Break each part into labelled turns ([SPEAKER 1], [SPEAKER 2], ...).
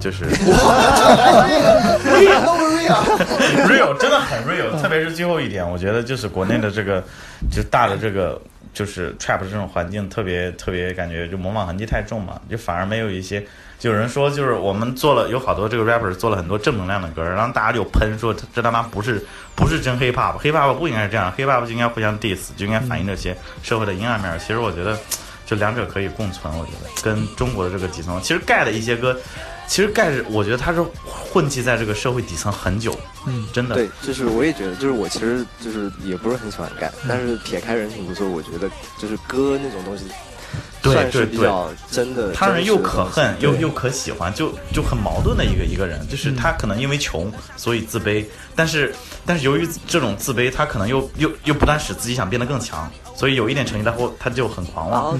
[SPEAKER 1] 就是 real 真的很 real，特别是最后一点，我觉得就是国内的这个就大的这个就是 trap 这种环境特别特别感觉就模仿痕迹太重嘛，就反而没有一些。就有人说，就是我们做了有好多这个 rapper 做了很多正能量的歌，然后大家就喷说这他妈不是不是真 hip hop，hip hop 不应该是这样，hip hop 就应该互相 diss，就应该反映这些社会的阴暗面。其实我觉得，就两者可以共存。我觉得跟中国的这个底层，其实盖的一些歌，其实盖是我觉得他是混迹在这个社会底层很久，嗯，真的。
[SPEAKER 2] 对，就是我也觉得，就是我其实就是也不是很喜欢盖，但是撇开人品不说，我觉得就是歌那种东西。
[SPEAKER 1] 对对对，
[SPEAKER 2] 真的，
[SPEAKER 1] 他人又可恨又又可喜欢，就就很矛盾的一个一个人，就是他可能因为穷所以自卑，但是但是由于这种自卑，他可能又又又不断使自己想变得更强，所以有一点成绩他会他就很狂妄。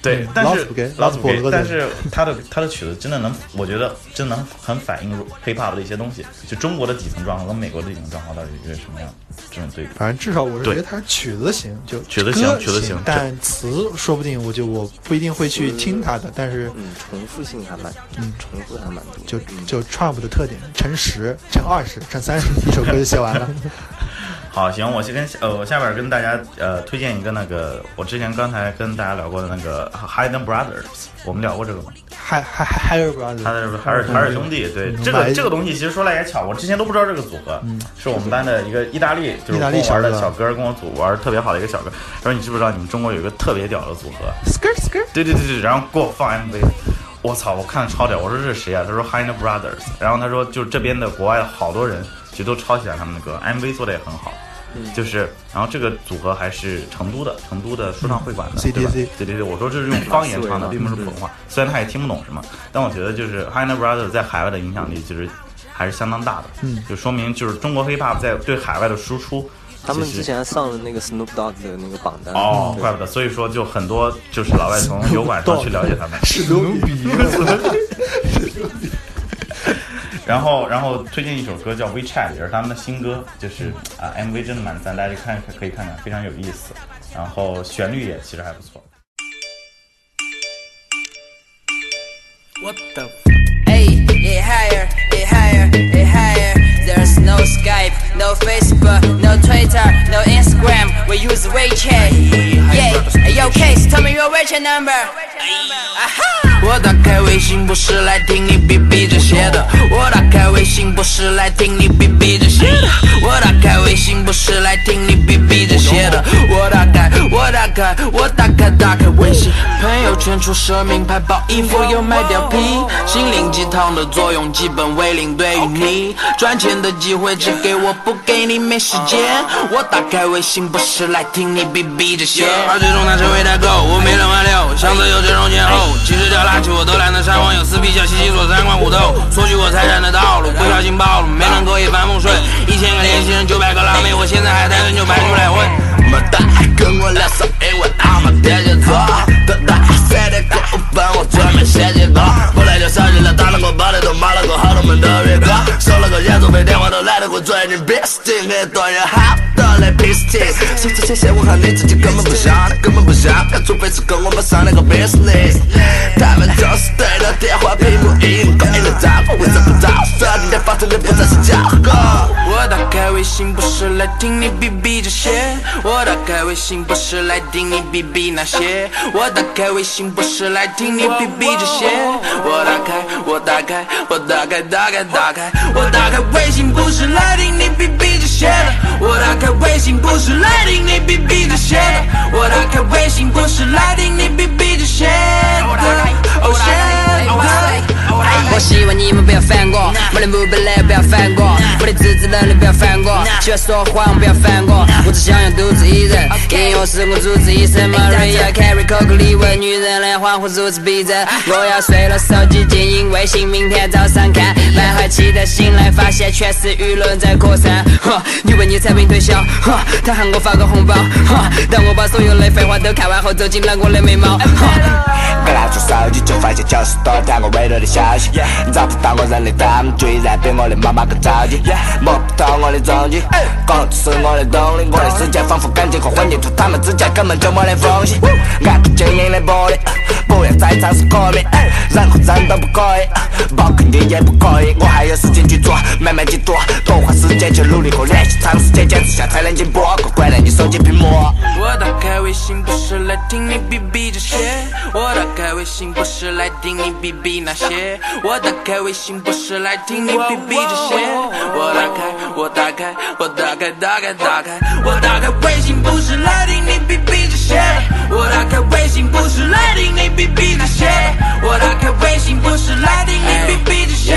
[SPEAKER 1] 对，但是老子不给，但是他的他的曲子真的能，我觉得真能很反映 hiphop 的一些东西，就中国的底层状况跟美国的底层状况到底是一个什么样这种对比。
[SPEAKER 3] 反正至少我是觉得他曲子行，就
[SPEAKER 1] 曲子行，曲子行，
[SPEAKER 3] 但词说不定我就我不一定会去听他的，但是
[SPEAKER 2] 嗯，重复性还蛮，嗯，重复还蛮多。
[SPEAKER 3] 就就 trap 的特点，乘十，乘二十，乘三十，一首歌就写完了。
[SPEAKER 1] 好，行，我先跟呃，我下边跟大家呃推荐一个那个，我之前刚才跟大家聊过的那个 Hayden Brothers，我们聊过这个吗
[SPEAKER 3] ？Hay Hay Brothers，
[SPEAKER 1] 海尔海尔兄弟，对这个这个东西，其实说来也巧，我之前都不知道这个组合，是我们班的一个意大利就是跟我玩的小哥，跟我组玩特别好的一个小哥，他说你知不知道你们中国有一个特别屌的组合
[SPEAKER 3] ？Skirt Skirt，
[SPEAKER 1] 对对对对，然后给我放 MV，我操，我看超屌，我说这是谁啊？他说 Hayden Brothers，然后他说就是这边的国外好多人其实都超喜欢他们的歌，MV 做的也很好。就是，然后这个组合还是成都的，成都的说唱会馆的
[SPEAKER 3] 对
[SPEAKER 1] 吧？对对对。我说这是用方言唱的，并不是普通话，虽然他也听不懂什么，但我觉得就是 h i n a Brothers 在海外的影响力其实还是相当大的，嗯，就说明就是中国 hiphop 在对海外的输出。
[SPEAKER 2] 他们之前上了那个 Snoop Dogg 的那个榜单
[SPEAKER 1] 哦，怪不得，所以说就很多就是老外从油管上去了解他们。
[SPEAKER 3] 史努比。
[SPEAKER 1] 然后，然后推荐一首歌叫《WeChat》，也是他们的新歌，就是啊，MV 真的蛮赞，大家看可以看看，非常有意思。然后旋律也其实还不错。What the? Hey, it higher, it higher, it higher. There's no Skype, no Facebook, no Twitter, no Instagram. We use WeChat. Yeah, yo, case, tell me your WeChat number. Aha. 我打开微信不是来听你逼逼这些的，我打开微信不是来听你逼逼这些的，我打开微信不是来听你逼逼这些的，我打开我打开我打开打开微信，朋友圈出设名牌包衣服又卖貂皮，心灵鸡汤的作用基本为零，对于你。赚钱的机会只给我不给你没时间，我打开微信不是来听你逼逼这些，而最终他成为代购，我没人挽留，想自由这种前后，其实掉了。拿起我都懒得删网友撕逼叫西西锁三观虎斗，索取我财产的道路，不小心暴露，没能可以反风顺。一千个年轻人，九百个辣妹，我现在还单身就排出来混。么大，跟我聊上一晚，阿妈天蝎座。多大，三点过五分，我专门写几个。后来就烧起了，打了个包的都骂了个好多门的月光，收了个演奏费，电话都懒得给我转，你别死定，很多人好多来 business，手指牵线，我看你自己根本不想，根本不想，除非是跟我们上那个 business。他们总是对着电话屏幕音勾引的招呼，我找不到，说今天发生的不再是假话。我打开微信不是来听你逼逼这些，我。打开微信不是来听你逼逼那些，我打开微信不是来听你逼逼这些。我打开，我打开，我打开，打开，打开。我打开微信不是来听你逼逼这些的。我打开微信不是来听你逼逼这些的。我打开微信不是来听你逼逼这些的。我希望你们不要烦我，没得目标来不要烦我，我的自制能力不要烦我，喜欢说谎不要烦我，我只想要独自一人。音乐是我主治医生，Maria Carey 口口里问女人的恍惚如此逼真。我要睡了，手机静音微信，明天早上看。满怀期待醒来，发现全是舆论在扩散。你为你产品推销，他喊我发个红包，当我把所有的废话都看完后，走进了我的眉毛。刚拿出手机就发现九十多条我未读的消息。找不到我认的他们，居然比我的妈妈更着急。摸不透我的踪迹，工作是我的动力。我的世界仿佛钢筋和混凝土，他们之间根本就没得缝隙。按住坚硬的玻璃，不要再
[SPEAKER 4] 尝试革命，任何人都不可以，包括你也不可以。我还有事情去做，慢慢去做，多花时间去努力和练习，长时间坚持下才能进步。过关了你手机屏幕。
[SPEAKER 5] 微信不是来听你这些。我打开微信不是来听你哔哔那些。我打开微信不是来听你这些。我打开我打开我打开打开打开我打开微信不是来听你哔哔这些。我打开微信不是来听你哔哔那些。我打开微信不是来听你哔哔这些。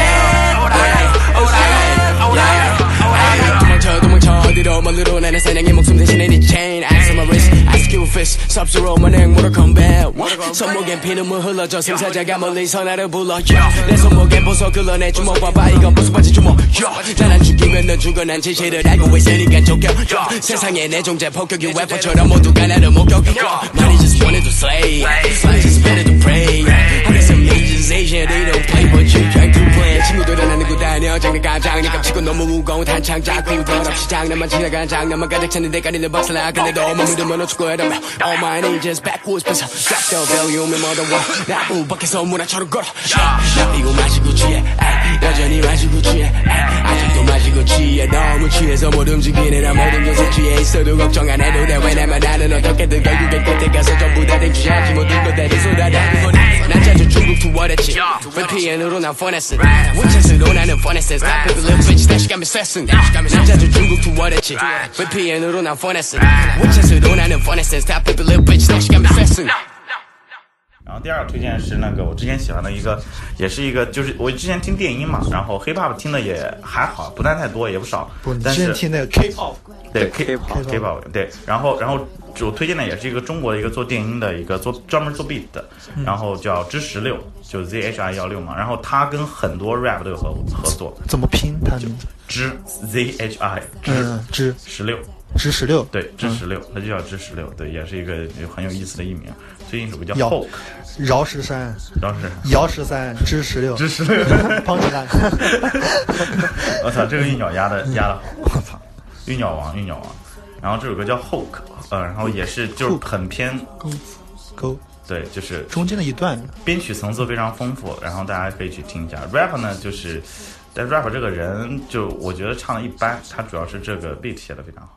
[SPEAKER 5] 어디로 멀리로 나는 사냥의 목숨 대신에 네 chain Ice on my wrist, ice cube fist Sub-Zero 만행 Mortal Kombat 손목엔 피눈물 흘러져 승사자가 멀리서 나를 불러 yeah. 내 손목엔 보석 흘러 내 주먹 봐봐 이건 보석 바지 주먹 yeah. 난안 죽이면 넌 죽어 난 진실을 알고 있으니까 족겨 yeah. 세상에 내 존재 폭격이 웨퍼처럼 모두가 나를 목격 yeah. Money just wanted to slay Money just better to pray I got some Asians Asian they don't play but you trying to play 친구들은 안 듣고 다녀 장난감 장난감 치고 너무 무거운 한창 자꾸 더럽시 장난만 지나간 장난만 가득 찼는 데 까리는 박살나 근데 너무 믿으면 어축구해야 돼 All my ages backwards 뺏어 Drop the volume and mother war 나무 밖에서 문화처럼 걸어. 이거 마시고 취해. 여전히 마시고 취해. 아직도 마시고 취해. 너무 취해서 못 움직이네. 나 모든 것에 취해 있어도 걱정 안 해도 돼. 왜냐면 나는 어떻게든 결국엔 끝에 가서 전부 다 댕취하지 모든 것들이 쏟아내는 거니 난 자주 중국 투어했지 VPN으로 난 폰했어 원체스로 나는 폰했어 Stop it little bitch 다시 가면 셌음 난 자주 중국 투어했지 VPN으로 난 폰했어 원체스로 나는 폰했어 Stop it little bitch 다시 가면 셌음
[SPEAKER 1] 然后第二个推荐是那个我之前喜欢的一个，也是一个，就是我之前听电音嘛，然后 hip hop 听的也还好，不但太多也不少
[SPEAKER 3] 不，你
[SPEAKER 1] 但是
[SPEAKER 3] 之前听那个 K-pop，
[SPEAKER 1] 对
[SPEAKER 2] 对
[SPEAKER 1] K
[SPEAKER 2] K-pop
[SPEAKER 1] K-pop 对，然后然后 我推荐的也是一个中国的一个做电音的一个做专门做 beat 的，然后叫知十六，就 Z H I 幺六嘛，然后他跟很多 rap 都有合合作，
[SPEAKER 3] 怎么拼？他名字？
[SPEAKER 1] 知 Z H I 知
[SPEAKER 3] 嗯，知
[SPEAKER 1] 十六。
[SPEAKER 3] 知十六。
[SPEAKER 1] 对，知十六，它就叫知十六，对，也是一个很有意思的艺名。最近有个叫
[SPEAKER 3] 摇
[SPEAKER 1] Folk，
[SPEAKER 3] 饶十三，
[SPEAKER 1] 然后是
[SPEAKER 3] 姚十三，知十六，
[SPEAKER 1] 知十六，
[SPEAKER 3] 胖子蛋。
[SPEAKER 1] 我操，这个韵脚压的压的好，我操，韵脚王，韵脚王。然后这首歌叫 Hook，呃，然后也是就是很偏，
[SPEAKER 3] 钩钩
[SPEAKER 1] 对，就是
[SPEAKER 3] 中间的一段，
[SPEAKER 1] 编曲层次非常丰富，然后大家可以去听一下。rap 呢，就是但 rap 这个人就我觉得唱的一般，他主要是这个 beat 写的非常好。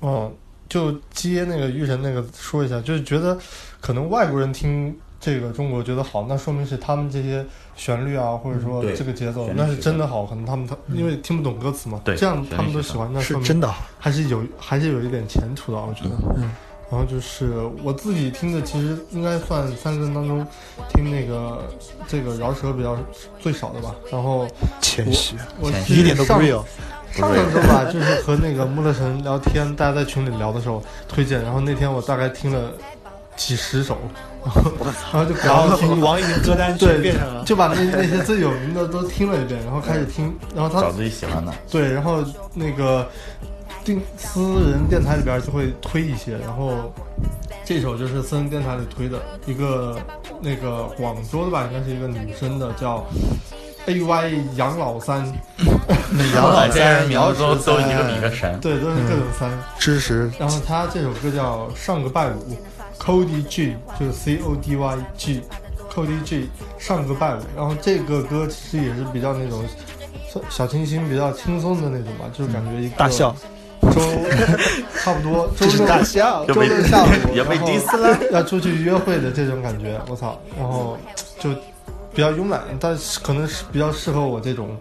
[SPEAKER 1] 哦，
[SPEAKER 4] 就
[SPEAKER 6] 接那个玉神那个说一下，就是觉得，可能外国人听这个中国觉得好，那说明是他们这些旋律啊，或者说这个节奏，那是真的好。可能他们他因为听不懂歌词嘛，这样他们都喜欢，那
[SPEAKER 3] 是真的，
[SPEAKER 6] 还是有还是有一点前途的，我觉得。然后就是我自己听的，其实应该算三个人当中听那个这个饶舌比较最少的吧。然后
[SPEAKER 3] 谦虚，
[SPEAKER 6] 我
[SPEAKER 3] 一点都不
[SPEAKER 6] 上
[SPEAKER 3] real。
[SPEAKER 6] 上上周吧，就是和那个穆乐神聊天，大家在群里聊的时候推荐，然后那天我大概听了几十首，然后然后就
[SPEAKER 3] 然后听网易云歌单
[SPEAKER 6] 对
[SPEAKER 3] 全变成了
[SPEAKER 6] 就把那那些最有名的都听了一遍，然后开始听，然后他
[SPEAKER 1] 找自己喜欢的。
[SPEAKER 6] 对，然后那个定私人电台里边就会推一些，然后这首就是私人电台里推的一个那个广州的吧，应该是一个女生的，叫 A Y 杨老三，
[SPEAKER 3] 杨老三、
[SPEAKER 1] 名
[SPEAKER 3] 姚
[SPEAKER 1] 字都都一个比一个神。
[SPEAKER 6] 对，都是各种三。
[SPEAKER 3] 知识
[SPEAKER 6] 然后他这首歌叫《上个拜五》，Cody G 就是 C O D Y G，Cody G 上个拜五。然后这个歌其实也是比较那种小小清新、比较轻松的那种吧，就是感觉一个
[SPEAKER 3] 大笑，
[SPEAKER 6] 周 差不多周六
[SPEAKER 3] 大笑
[SPEAKER 6] 周六下午 然后
[SPEAKER 1] diss 了
[SPEAKER 6] 要出去约会的这种感觉，我操！然后就比较慵懒，但是可能是比较适合我这种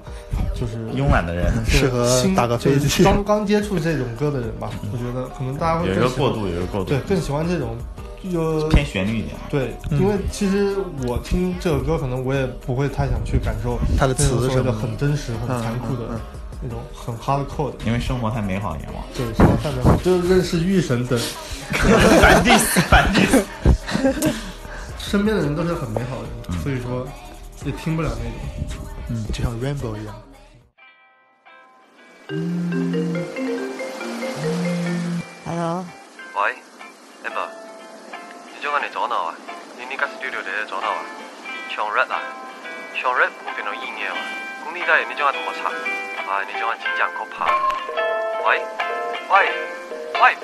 [SPEAKER 6] 就是
[SPEAKER 1] 慵懒的人
[SPEAKER 3] 适合
[SPEAKER 6] 新
[SPEAKER 3] 打个飞机
[SPEAKER 6] 就是刚刚接触这种歌的人吧，我觉得可能大家会
[SPEAKER 1] 有一
[SPEAKER 6] 更喜欢
[SPEAKER 1] 个过渡，有一个过渡
[SPEAKER 6] 对，，更喜欢这种有
[SPEAKER 1] 偏旋律一点。
[SPEAKER 6] 对，
[SPEAKER 3] 嗯
[SPEAKER 6] 因为其实我听这首歌，可能我也不会太想去感受
[SPEAKER 3] 它的词什么的
[SPEAKER 6] 很真实、很
[SPEAKER 3] 嗯
[SPEAKER 6] 残酷的那种很 hardcore 的。
[SPEAKER 1] 因为生活太美好，阎王。
[SPEAKER 6] 对，生活太美好就认识玉神等，
[SPEAKER 1] 反 diss 反 diss。
[SPEAKER 6] 身边的人都是很美好的人，所以说也听不了那种。
[SPEAKER 3] 嗯，就像 Rainbow 一样。
[SPEAKER 7] Hello，
[SPEAKER 8] 喂，amber，你中間嚟左鬧啊？你呢家 studio 嚟左鬧啊？唱 rap 啊？唱 rap 冇變到煙嘅嘛？咁呢家人呢中間同我查，唉，你中間真正可怕。喂，喂，喂。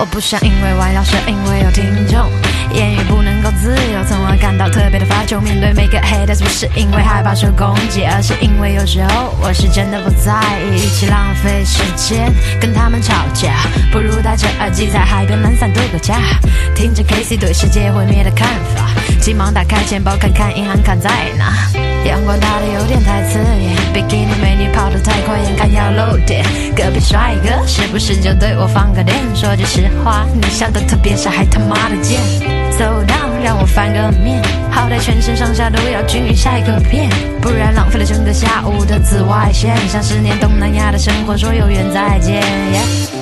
[SPEAKER 7] 我不想因为弯腰，是因为有听众。言语不能够自由，从而感到特别的发愁。面对每个 haters，不是因为害怕受攻击，而是因为有时候我是真的不在意。与其浪费时间跟他们吵架，不如戴着耳机在海边懒散度个假，听着 Casey 对世界毁灭的看法。急忙打开钱包看看银行卡在哪，阳光大的有点太刺眼，比基尼美女跑得太快，眼看要漏点。隔壁帅哥是不是就对我放个电？说句实话，你笑得特别傻，还他妈的贱。So down，让我翻个面，好歹全身上下都要均匀晒个遍，不然浪费了整个下午的紫外线。像十年东南亚的生活，说有缘再见。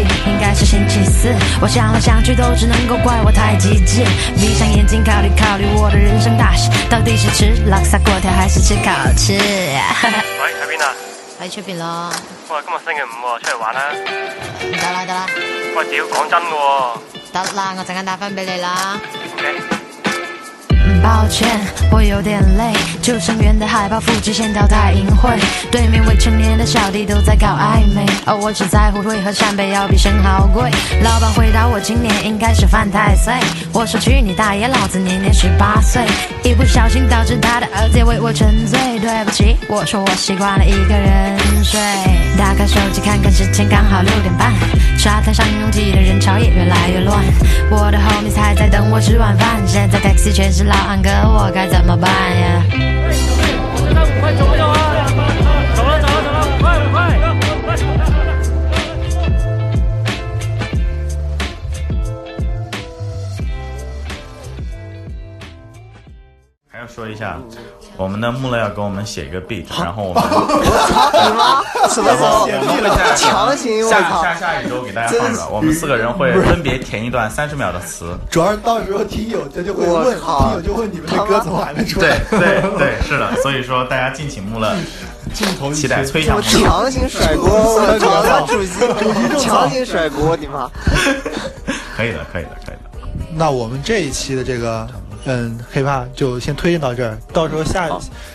[SPEAKER 7] 应该是星期四。我想来想去，都只能够怪我太激进。闭上眼睛，考虑考虑我的人生大事，到底是吃拉萨锅条还是吃烤翅？
[SPEAKER 8] 喂，喺邊啊？
[SPEAKER 7] 喺出邊咯，
[SPEAKER 8] 喂，今日星期五喎，出嚟玩啦！
[SPEAKER 7] 得啦得啦，
[SPEAKER 8] 喂，屌，講真嘅喎。
[SPEAKER 7] 得啦，我陣間打翻俾你啦。
[SPEAKER 8] OK。
[SPEAKER 7] 抱歉，我有点累，救生员的海报腹肌线条太淫秽，对面未成年的小弟都在搞暧昧，而我只在乎为何扇贝要比生蚝贵。老板回答我今年应该是犯太岁，我说去你大爷，老子年年十八岁，一不小心导致他的儿子也为我沉醉。对不起，我说我习惯了一个人睡。打开手机看看时间，刚好六点半，沙滩上拥挤的人潮也越来越乱。我的 homies 还在等我吃晚饭，现在 taxi 全是老安哥，我该怎么办呀？
[SPEAKER 1] 还要说一下，我们的穆勒要给我们写一个 beat，然后我们
[SPEAKER 2] 你妈什么时候
[SPEAKER 1] 然后我们会在
[SPEAKER 2] 强行？
[SPEAKER 1] 下！下下一周给大家放出来，我们四个人会分别填一段三十秒的词。
[SPEAKER 3] 主要是到时候听友他就会问，听友就问你们的歌怎么还没出来
[SPEAKER 1] 对？对对，是的，所以说大家敬请穆勒，
[SPEAKER 6] 镜头一
[SPEAKER 1] 期待
[SPEAKER 6] 切
[SPEAKER 2] 我
[SPEAKER 1] 催一下穆勒。
[SPEAKER 2] 强行甩锅，我操！他妈主席强行甩锅，你妈！
[SPEAKER 1] 可以的，可以的，可以的。
[SPEAKER 3] 那我们这一期的这个嗯，hiphop 就先推荐到这儿，到时候下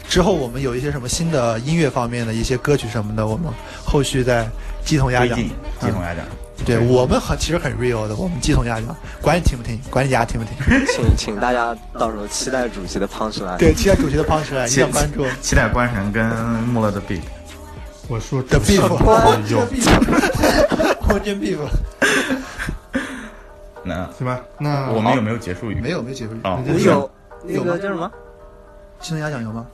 [SPEAKER 3] 之后我们有一些什么新的音乐方面的一些歌曲什么的，我们后续再鸡同鸭讲。
[SPEAKER 1] 鸡同鸭讲。
[SPEAKER 3] 对我们很其实很 real 的，我们鸡同鸭讲，管你听不听，管你家听不听。
[SPEAKER 2] 请请大家到时候期待主席的 punch line。
[SPEAKER 3] 对，期待主席的 punch line，一定要关注。
[SPEAKER 1] 期待关神跟穆勒的 beat。
[SPEAKER 6] 我说
[SPEAKER 3] 的 beef，
[SPEAKER 6] 有
[SPEAKER 3] beef，真 beef。
[SPEAKER 1] 那
[SPEAKER 6] 行吧，那
[SPEAKER 1] 我们有没有结束语？
[SPEAKER 3] 没有，没有结束语。
[SPEAKER 1] 哦，
[SPEAKER 2] 有那个叫什么？
[SPEAKER 3] 鸡同鸭讲有吗？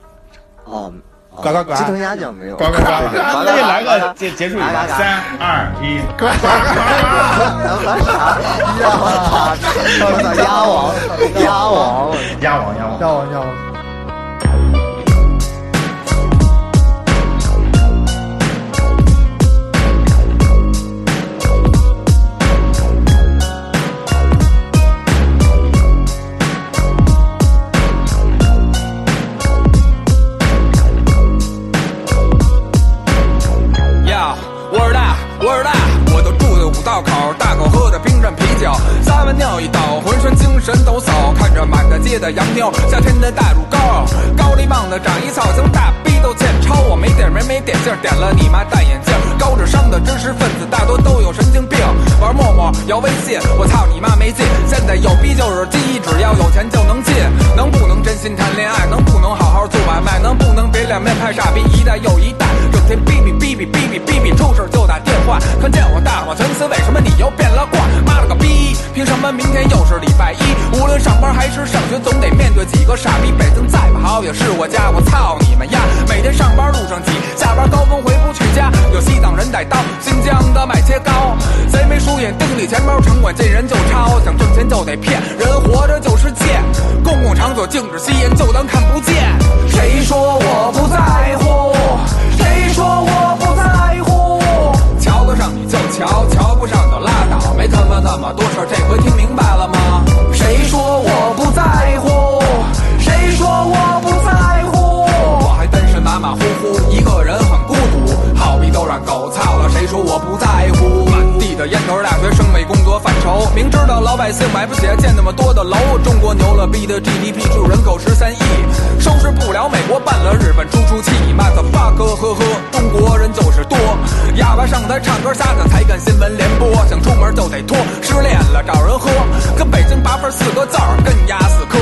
[SPEAKER 2] 哦，哦
[SPEAKER 3] 呱呱呱
[SPEAKER 2] 鸡同鸭讲没有。
[SPEAKER 1] 呱呱呱，
[SPEAKER 2] 对
[SPEAKER 1] 那就来个结结束语吧，三二一，呱呱
[SPEAKER 2] 我操，鸭 王，鸭王，
[SPEAKER 1] 鸭王鸭王。
[SPEAKER 3] 鸭王鸭王。
[SPEAKER 9] 面派傻逼一代又一代整天哔哔哔哔哔哔哔哔出事就打电话看见我大好层次为什么你又变了卦凭什么明天又是礼拜一？无论上班还是上学，总得面对几个傻逼。北京再不好也是我家，我操你们丫！每天上班路上挤，下班高峰回不去家。有西藏人带刀，新疆的卖切糕，贼眉鼠眼盯你钱包，城管见人就抄，想挣钱就得骗，人活着就是贱。公共场所禁止吸烟，就当看不见。谁说我不在乎？多少这回听明白？愁，明知道老百姓买不起建那么多的楼，中国牛了逼的 GDP 住人口十三亿，收拾不了美国办了日本出出气，妈的 fuck 呵呵，中国人就是多，哑巴上台唱歌瞎子才干新闻联播，想出门就得脱，失恋了找人喝，跟北京八分四个字儿，跟鸭死磕，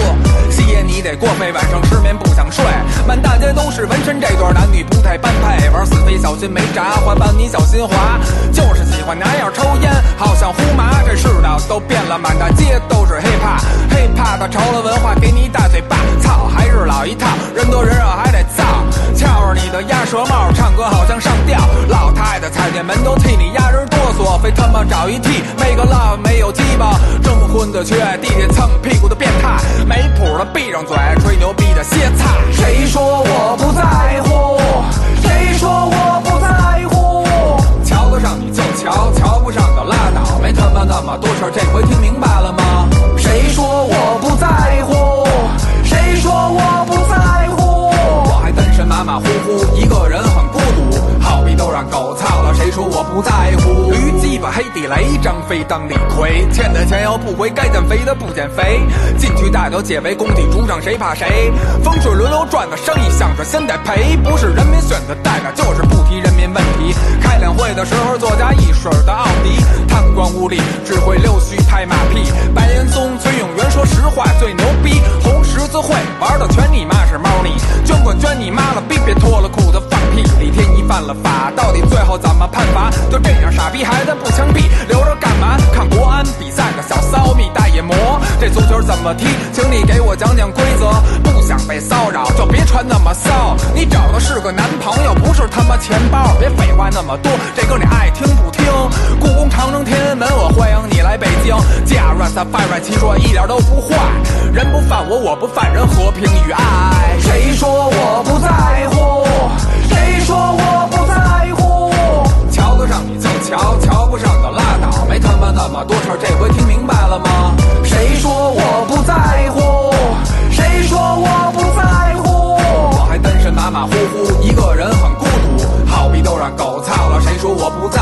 [SPEAKER 9] 你得过肺，晚上失眠不想睡，满大街都是纹身，这对男女不太般配，玩死飞小心没闸，滑板你小心滑，就是喜欢拿样抽烟，好像胡麻，这世道都变了，满大街都是 hiphop，hiphop 的潮流文化给你大嘴巴，操还是老一套，人多人少还，的鸭舌帽，唱歌好像上吊，老太太踩进门都替你压人哆嗦，非他妈找一替，没个 love 没有鸡巴，征婚的缺，地铁蹭屁股的变态，没谱的闭上嘴，吹牛逼的歇菜，谁说我不在乎？谁说我不在乎？瞧得上你就瞧，瞧不上就拉倒，没他妈那么多事儿，这回听明白了吗？谁说我不在乎？马马虎虎，一个人很孤独，好比都让狗操了，谁说我不在乎？驴鸡巴黑地雷，张飞当李逵，欠的钱要不回，该减肥的不减肥，进去大小解围，工体主场谁怕谁？风水轮流转的生意想着先得赔，不是人民选的代表，就是不提人民问题。会的时候，作家一水的奥迪，贪官污吏只会溜须拍马屁。白岩松、崔永元说实话最牛逼，红十字会玩的全你妈是猫腻，捐款捐你妈了逼，别脱了裤子放屁。李天犯了法，到底最后怎么判罚？就这样，傻逼孩子不枪毙，留着干嘛？看国安比赛个小骚蜜大眼魔，这足球怎么踢？请你给我讲讲规则。不想被骚扰就别穿那么骚，你找的是个男朋友，不是他妈钱包。别废话那么多，这歌你爱听不听？故宫、长城、天安门，我欢迎你来北京。加 r a s t a f a r 其说一点都不坏，人不犯我，我不犯人，和平与爱。谁说我不在乎？多少，这回听明白了吗？谁说我不在乎？谁说我不在乎？我还单身马马虎虎，一个人很孤独，好比都让狗操了，谁说我不在